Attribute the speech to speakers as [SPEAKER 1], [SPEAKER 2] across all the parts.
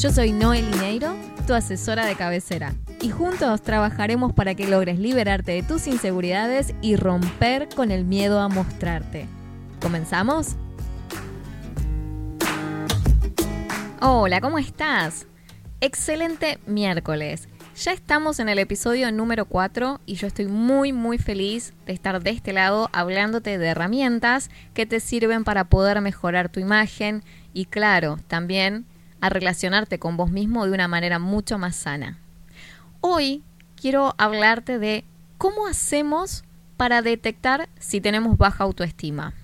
[SPEAKER 1] Yo soy Noel Lineiro, tu asesora de cabecera, y juntos trabajaremos para que logres liberarte de tus inseguridades y romper con el miedo a mostrarte. ¿Comenzamos? Hola, ¿cómo estás? Excelente miércoles. Ya estamos en el episodio número 4 y yo estoy muy muy feliz de estar de este lado hablándote de herramientas que te sirven para poder mejorar tu imagen y claro, también a relacionarte con vos mismo de una manera mucho más sana. Hoy quiero hablarte de cómo hacemos para detectar si tenemos baja autoestima.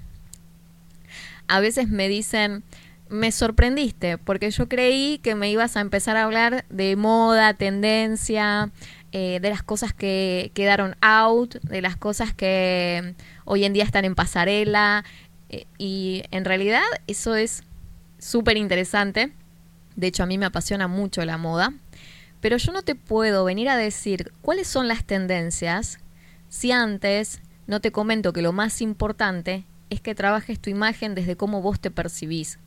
[SPEAKER 1] A veces me dicen, me sorprendiste porque yo creí que me ibas a empezar a hablar de moda, tendencia, eh, de las cosas que quedaron out, de las cosas que hoy en día están en pasarela. Eh, y en realidad eso es súper interesante de hecho, a mí me apasiona mucho la moda. Pero yo no te puedo venir a decir cuáles son las tendencias si antes no te comento que lo más importante es que trabajes tu imagen desde cómo vos te percibís.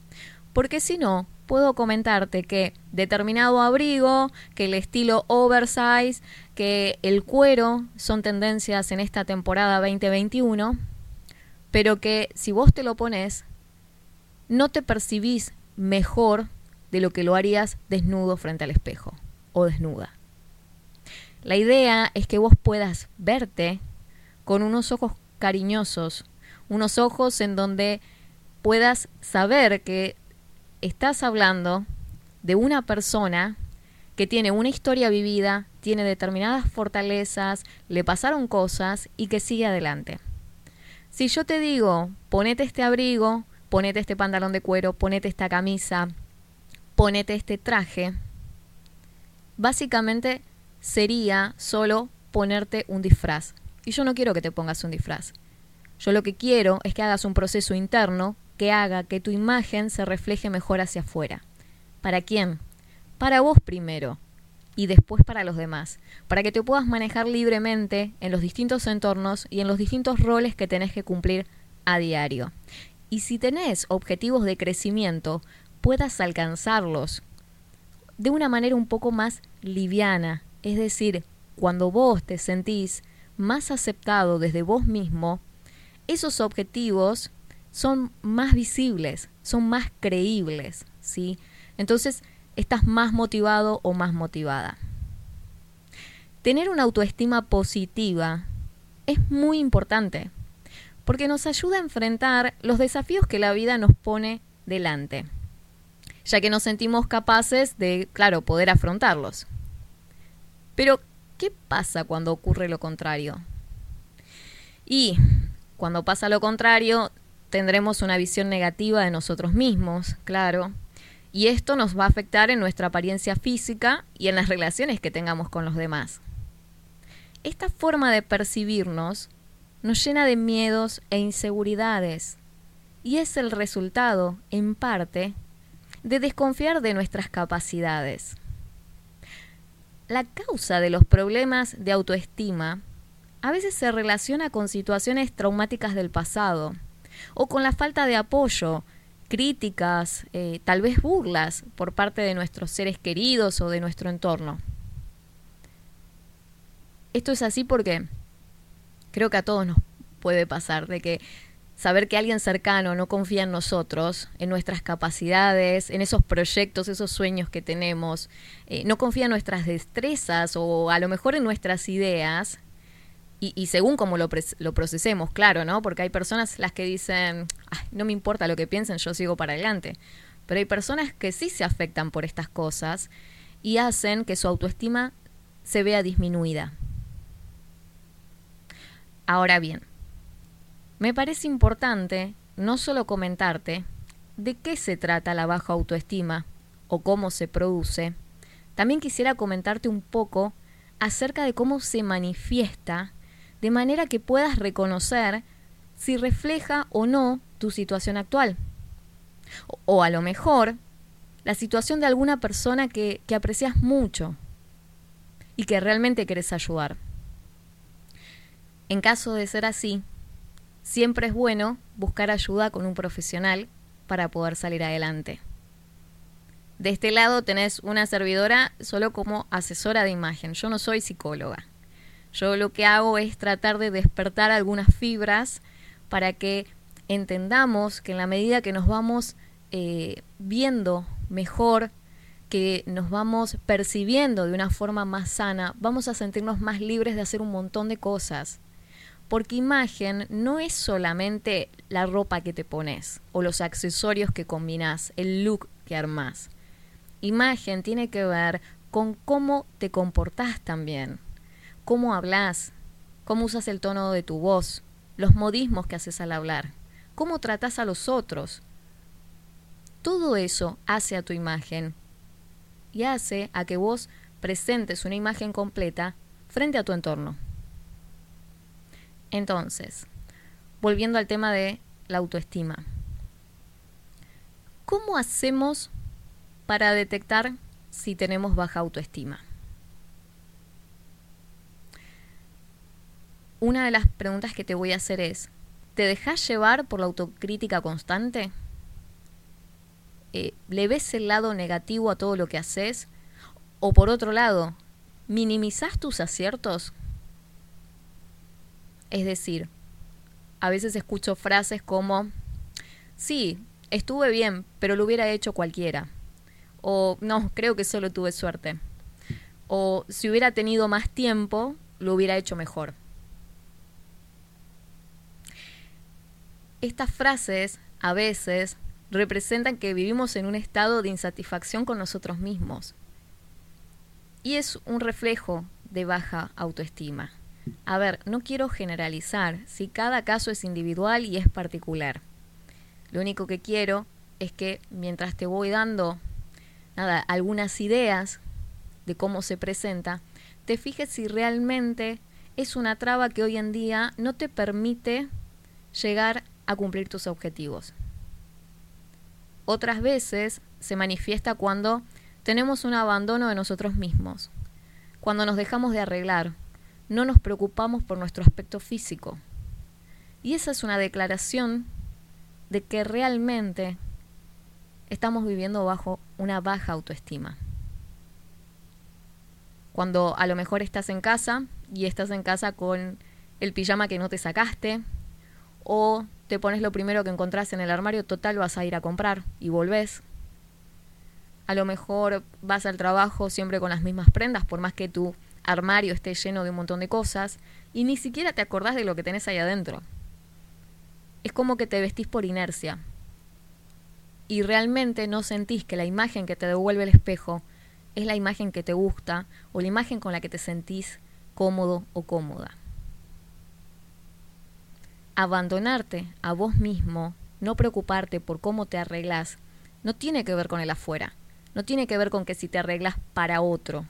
[SPEAKER 1] Porque si no, puedo comentarte que determinado abrigo, que el estilo oversize, que el cuero son tendencias en esta temporada 2021, pero que si vos te lo pones, no te percibís mejor de lo que lo harías desnudo frente al espejo o desnuda. La idea es que vos puedas verte con unos ojos cariñosos, unos ojos en donde puedas saber que estás hablando de una persona que tiene una historia vivida, tiene determinadas fortalezas, le pasaron cosas y que sigue adelante. Si yo te digo, ponete este abrigo, ponete este pantalón de cuero, ponete esta camisa, ponete este traje, básicamente sería solo ponerte un disfraz. Y yo no quiero que te pongas un disfraz. Yo lo que quiero es que hagas un proceso interno que haga que tu imagen se refleje mejor hacia afuera. ¿Para quién? Para vos primero y después para los demás, para que te puedas manejar libremente en los distintos entornos y en los distintos roles que tenés que cumplir a diario. Y si tenés objetivos de crecimiento, puedas alcanzarlos de una manera un poco más liviana. Es decir, cuando vos te sentís más aceptado desde vos mismo, esos objetivos son más visibles, son más creíbles, ¿sí? Entonces, estás más motivado o más motivada. Tener una autoestima positiva es muy importante porque nos ayuda a enfrentar los desafíos que la vida nos pone delante ya que nos sentimos capaces de, claro, poder afrontarlos. Pero, ¿qué pasa cuando ocurre lo contrario? Y cuando pasa lo contrario, tendremos una visión negativa de nosotros mismos, claro, y esto nos va a afectar en nuestra apariencia física y en las relaciones que tengamos con los demás. Esta forma de percibirnos nos llena de miedos e inseguridades, y es el resultado, en parte, de desconfiar de nuestras capacidades. La causa de los problemas de autoestima a veces se relaciona con situaciones traumáticas del pasado o con la falta de apoyo, críticas, eh, tal vez burlas por parte de nuestros seres queridos o de nuestro entorno. Esto es así porque creo que a todos nos puede pasar, de que saber que alguien cercano no confía en nosotros, en nuestras capacidades, en esos proyectos, esos sueños que tenemos, eh, no confía en nuestras destrezas o a lo mejor en nuestras ideas, y, según cómo lo, lo, procesemos, claro, ¿no? Porque hay personas las que dicen, no me importa lo que piensen, yo sigo para adelante. Pero hay personas que sí se afectan por estas cosas y hacen que su autoestima se vea disminuida. Ahora bien, me parece importante no solo comentarte de qué se trata la baja autoestima o cómo se produce, también quisiera comentarte un poco acerca de cómo se manifiesta de manera que puedas reconocer si refleja o no tu situación actual. O, a lo mejor la situación de alguna persona que, que aprecias mucho y que realmente querés ayudar. En caso de ser así, siempre es bueno buscar ayuda con un profesional para poder salir adelante. De este lado tenés una servidora solo como asesora de imagen. Yo no soy psicóloga. Yo lo que hago es tratar de despertar algunas fibras para que entendamos que en la medida que nos vamos eh, viendo mejor, que nos vamos percibiendo de una forma más sana, vamos a sentirnos más libres de hacer un montón de cosas. Porque imagen no es solamente la ropa que te pones o los accesorios que combinás, el look que armás. Imagen tiene que ver con cómo te comportás también, cómo hablas, cómo usas el tono de tu voz, los modismos que haces al hablar, cómo tratas a los otros. Todo eso hace a tu imagen y hace a que vos presentes una imagen completa frente a tu entorno. Entonces, volviendo al tema de la autoestima. ¿Cómo hacemos para detectar si tenemos baja autoestima. Una de las preguntas que te voy a hacer es, ¿te dejas llevar por la autocrítica constante? Eh, ¿Le ves el lado negativo a todo lo que haces? ¿O por otro lado, minimizás tus aciertos? Es decir, a veces escucho frases como, sí, estuve bien, pero lo hubiera hecho cualquiera. O no, creo que solo tuve suerte. O si hubiera tenido más tiempo, lo hubiera hecho mejor. Estas frases a veces representan que vivimos en un estado de insatisfacción con nosotros mismos. Y es un reflejo de baja autoestima. A ver, no quiero generalizar, si cada caso es individual y es particular. Lo único que quiero es que mientras te voy dando nada, algunas ideas de cómo se presenta, te fijes si realmente es una traba que hoy en día no te permite llegar a cumplir tus objetivos. Otras veces se manifiesta cuando tenemos un abandono de nosotros mismos, cuando nos dejamos de arreglar, no nos preocupamos por nuestro aspecto físico. Y esa es una declaración de que realmente estamos viviendo bajo una baja autoestima. Cuando a lo mejor estás en casa y estás en casa con el pijama que no te sacaste, o te pones lo primero que encontrás en el armario, total vas a ir a comprar y volvés. A lo mejor vas al trabajo siempre con las mismas prendas, por más que tu armario esté lleno de un montón de cosas, y ni siquiera te acordás de lo que tenés ahí adentro. Es como que te vestís por inercia, y realmente no sentís que la imagen que te devuelve el espejo es la imagen que te gusta o la imagen con la que te sentís cómodo o cómoda. Abandonarte a vos mismo, no preocuparte por cómo te arreglas, no tiene que ver con el afuera, no tiene que ver con que si te arreglas para otro,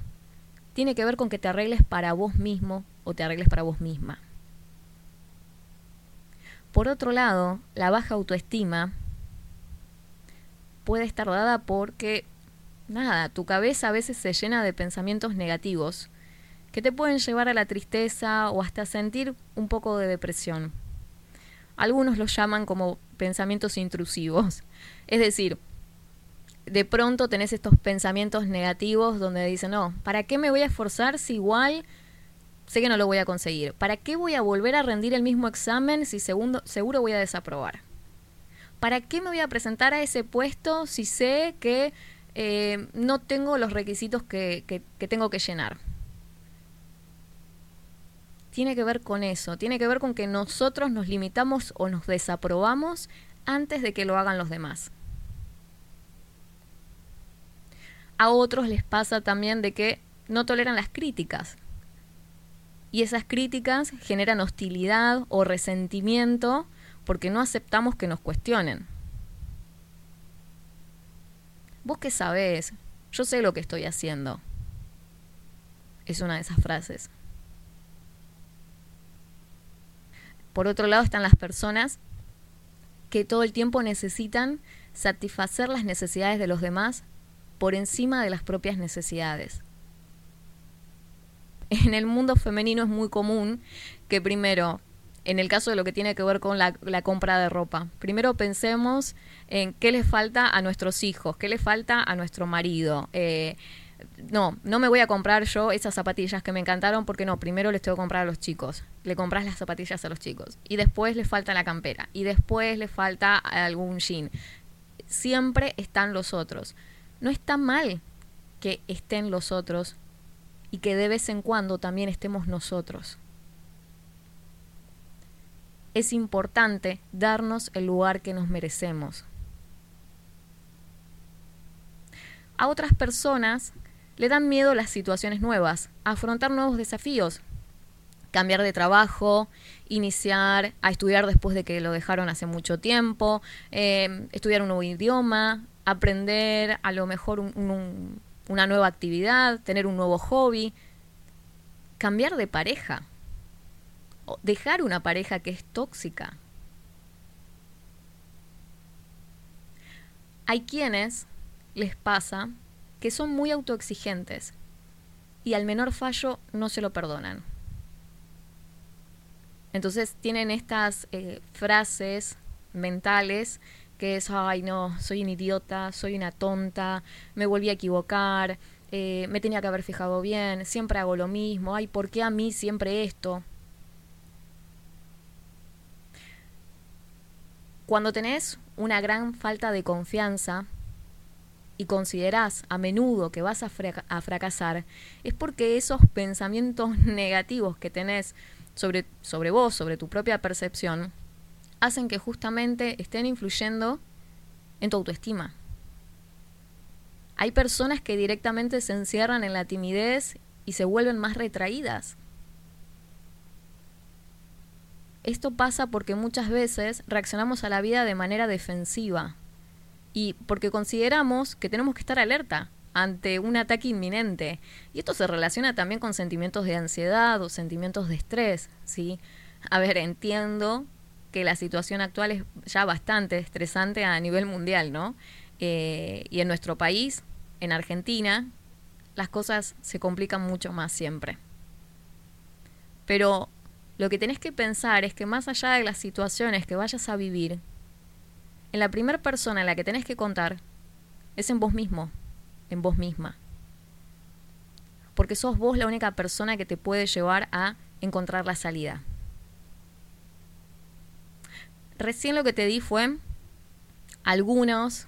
[SPEAKER 1] tiene que ver con que te arregles para vos mismo o te arregles para vos misma. Por otro lado, la baja autoestima puede estar dada porque, nada, tu cabeza a veces se llena de pensamientos negativos que te pueden llevar a la tristeza o hasta sentir un poco de depresión. Algunos los llaman como pensamientos intrusivos. Es decir, de pronto tenés estos pensamientos negativos donde dicen, no, ¿para qué me voy a esforzar si igual sé que no lo voy a conseguir? ¿Para qué voy a volver a rendir el mismo examen si segundo, seguro voy a desaprobar? ¿para qué me voy a presentar a ese puesto si sé que eh, no tengo los requisitos que, que tengo que llenar? Tiene que ver con eso, tiene que ver con que nosotros nos limitamos o nos desaprobamos antes de que lo hagan los demás. A otros les pasa también de que no toleran las críticas. Y esas críticas generan hostilidad o resentimiento porque no aceptamos que nos cuestionen. ¿Vos qué sabés? Yo sé lo que estoy haciendo. Es una de esas frases. Por otro lado están las personas que todo el tiempo necesitan satisfacer las necesidades de los demás por encima de las propias necesidades. En el mundo femenino es muy común que primero, en el caso de lo que tiene que ver con la, compra de ropa, primero pensemos en qué le falta a nuestros hijos, qué le falta a nuestro marido. Eh, no, no me voy a comprar yo esas zapatillas que me encantaron porque no, primero les tengo que comprar a los chicos. Le compras las zapatillas a los chicos. Y después les falta la campera. Y después les falta algún jean. Siempre están los otros. No está mal que estén los otros y que de vez en cuando también estemos nosotros. Es importante darnos el lugar que nos merecemos. A otras personas le dan miedo las situaciones nuevas, afrontar nuevos desafíos, cambiar de trabajo, iniciar a estudiar después de que lo dejaron hace mucho tiempo, em, estudiar un nuevo idioma, aprender a lo mejor una nueva actividad, tener un nuevo hobby, cambiar de pareja, dejar una pareja que es tóxica. Hay quienes les pasa que son muy autoexigentes y al menor fallo no se lo perdonan. Entonces tienen estas eh, frases mentales que es, ay no, soy un idiota, soy una tonta, me volví a equivocar, eh, me tenía que haber fijado bien, siempre hago lo mismo, ay, ¿por qué a mí siempre esto? Cuando tenés una gran falta de confianza, y considerás a menudo que vas a, fracasar, es porque esos pensamientos negativos que tenés sobre, sobre vos, sobre tu propia percepción, hacen que justamente estén influyendo en tu autoestima. Hay personas que directamente se encierran en la timidez y se vuelven más retraídas. Esto pasa porque muchas veces reaccionamos a la vida de manera defensiva, y porque consideramos que tenemos que estar alerta ante un ataque inminente. Y esto se relaciona también con sentimientos de ansiedad o sentimientos de estrés, ¿sí? A ver, entiendo que la situación actual es ya bastante estresante a nivel mundial, ¿no? Eh, y en nuestro país, en Argentina, las cosas se complican mucho más siempre. Pero lo que tenés que pensar es que más allá de las situaciones que vayas a vivir, en la primera persona en la que tenés que contar es en vos mismo, en vos misma. Porque sos vos la única persona que te puede llevar a encontrar la salida. Recién lo que te di fue algunos,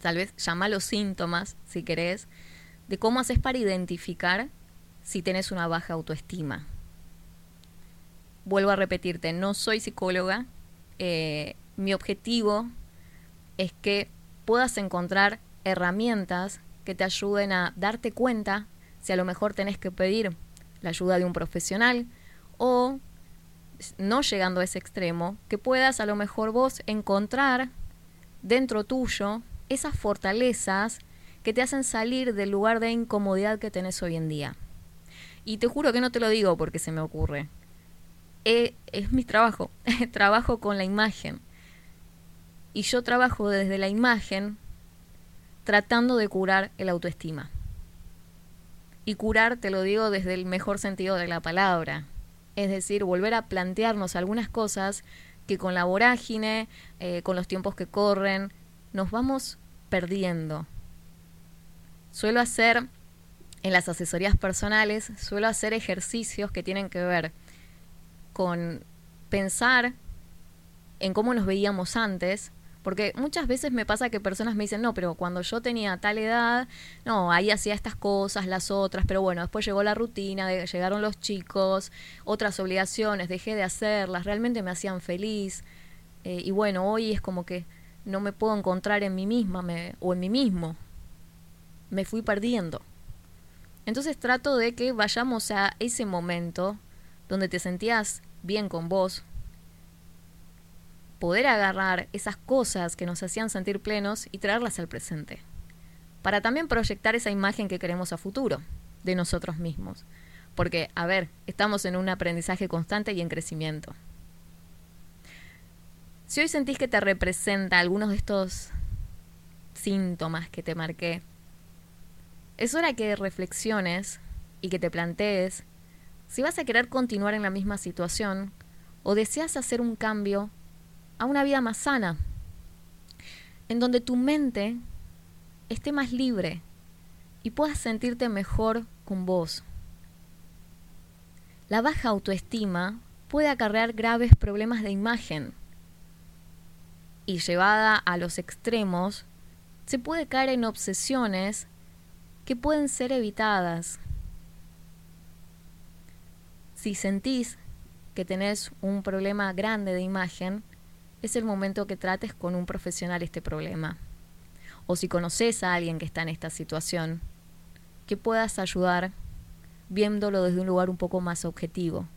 [SPEAKER 1] tal vez los síntomas, si querés, de cómo haces para identificar si tenés una baja autoestima. Vuelvo a repetirte, no soy psicóloga, eh, mi objetivo es que puedas encontrar herramientas que te ayuden a darte cuenta si a lo mejor tenés que pedir la ayuda de un profesional o no llegando a ese extremo, que puedas a lo mejor vos encontrar dentro tuyo esas fortalezas que te hacen salir del lugar de incomodidad que tenés hoy en día. Y te juro que no te lo digo porque se me ocurre. Eh, es mi trabajo, trabajo con la imagen y yo trabajo desde la imagen tratando de curar el autoestima. Y curar, te lo digo desde el mejor sentido de la palabra. Es decir, volver a plantearnos algunas cosas que con la vorágine, eh, con los tiempos que corren, nos vamos perdiendo. Suelo hacer, en las asesorías personales, suelo hacer ejercicios que tienen que ver con pensar en cómo nos veíamos antes, porque muchas veces me pasa que personas me dicen, no, pero cuando yo tenía tal edad, no, ahí hacía estas cosas, las otras, pero bueno, después llegó la rutina, llegaron los chicos, otras obligaciones, dejé de hacerlas, realmente me hacían feliz. Eh, y bueno, hoy es como que no me puedo encontrar en mí misma me, o en mí mismo. Me fui perdiendo. Entonces trato de que vayamos a ese momento donde te sentías bien con vos, poder agarrar esas cosas que nos hacían sentir plenos y traerlas al presente, para también proyectar esa imagen que queremos a futuro de nosotros mismos. Porque, a ver, estamos en un aprendizaje constante y en crecimiento. Si hoy sentís que te representa algunos de estos síntomas que te marqué, es hora que reflexiones y que te plantees si vas a querer continuar en la misma situación o deseas hacer un cambio a una vida más sana, en donde tu mente esté más libre y puedas sentirte mejor con vos. La baja autoestima puede acarrear graves problemas de imagen y llevada a los extremos, se puede caer en obsesiones que pueden ser evitadas. Si sentís que tenés un problema grande de imagen, es el momento que trates con un profesional este problema. O si conoces a alguien que está en esta situación, que puedas ayudar viéndolo desde un lugar un poco más objetivo.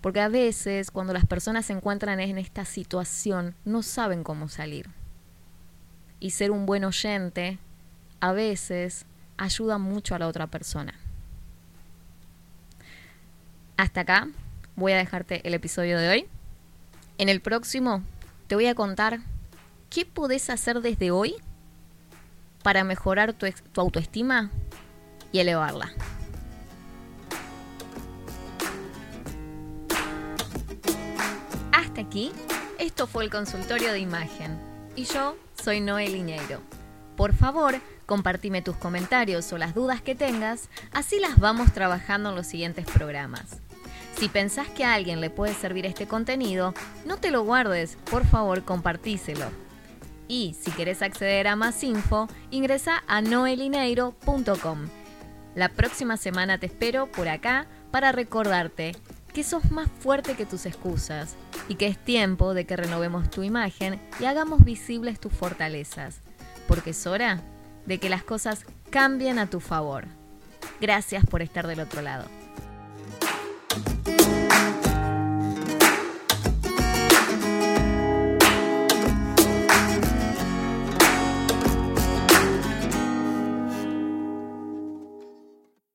[SPEAKER 1] Porque a veces cuando las personas se encuentran en esta situación no saben cómo salir. Y ser un buen oyente a veces ayuda mucho a la otra persona. Hasta acá voy a dejarte el episodio de hoy. En el próximo te voy a contar qué podés hacer desde hoy para mejorar tu, autoestima y elevarla. Hasta aquí, esto fue el consultorio de imagen y yo soy Noel Liñeiro. Por favor, compartime tus comentarios o las dudas que tengas, así las vamos trabajando en los siguientes programas. Si pensás que a alguien le puede servir este contenido, no te lo guardes, por favor compartíselo. Y si querés acceder a más info, ingresa a noelineiro.com. La próxima semana te espero por acá para recordarte que sos más fuerte que tus excusas y que es tiempo de que renovemos tu imagen y hagamos visibles tus fortalezas, porque es hora de que las cosas cambien a tu favor. Gracias por estar del otro lado.